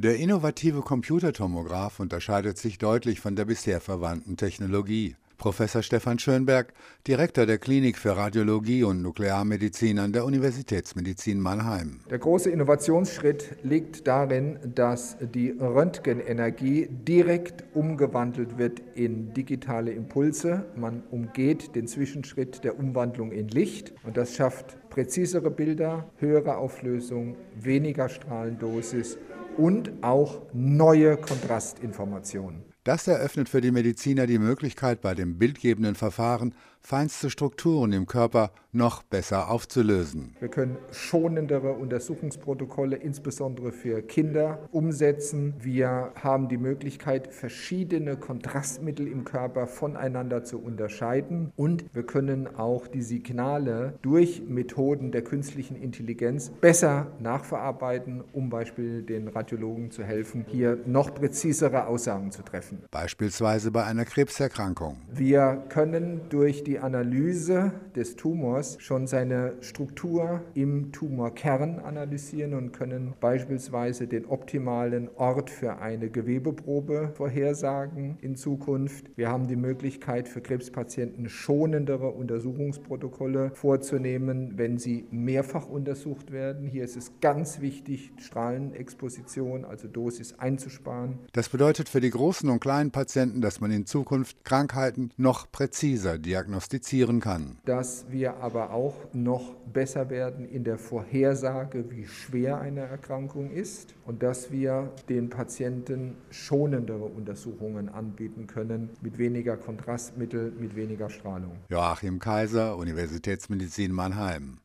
Der innovative Computertomograph unterscheidet sich deutlich von der bisher verwandten Technologie. Professor Stefan Schönberg, Direktor der Klinik für Radiologie und Nuklearmedizin an der Universitätsmedizin Mannheim. Der große Innovationsschritt liegt darin, dass die Röntgenenergie direkt umgewandelt wird in digitale Impulse. Man umgeht den Zwischenschritt der Umwandlung in Licht und das schafft präzisere Bilder, höhere Auflösung, weniger Strahlendosis und auch neue Kontrastinformationen. Das eröffnet für die Mediziner die Möglichkeit, bei dem bildgebenden Verfahren feinste Strukturen im Körper noch besser aufzulösen. Wir können schonendere Untersuchungsprotokolle, insbesondere für Kinder, umsetzen. Wir haben die Möglichkeit, verschiedene Kontrastmittel im Körper voneinander zu unterscheiden. Und wir können auch die Signale durch Methoden der künstlichen Intelligenz besser nachverarbeiten, um beispielsweise den Radiologen zu helfen, hier noch präzisere Aussagen zu treffen. Beispielsweise bei einer Krebserkrankung. Wir können durch die Analyse des Tumors schon seine Struktur im Tumorkern analysieren und können beispielsweise den optimalen Ort für eine Gewebeprobe vorhersagen in Zukunft. Wir haben die Möglichkeit für Krebspatienten schonendere Untersuchungsprotokolle vorzunehmen, wenn sie mehrfach untersucht werden. Hier ist es ganz wichtig, Strahlenexposition, also Dosis einzusparen. Das bedeutet für die großen und kleinen Patienten, dass man in Zukunft Krankheiten noch präziser diagnostizieren kann. Dass wir aber auch noch besser werden in der Vorhersage, wie schwer eine Erkrankung ist und dass wir den Patienten schonendere Untersuchungen anbieten können mit weniger Kontrastmittel, mit weniger Strahlung. Joachim Kaiser, Universitätsmedizin Mannheim.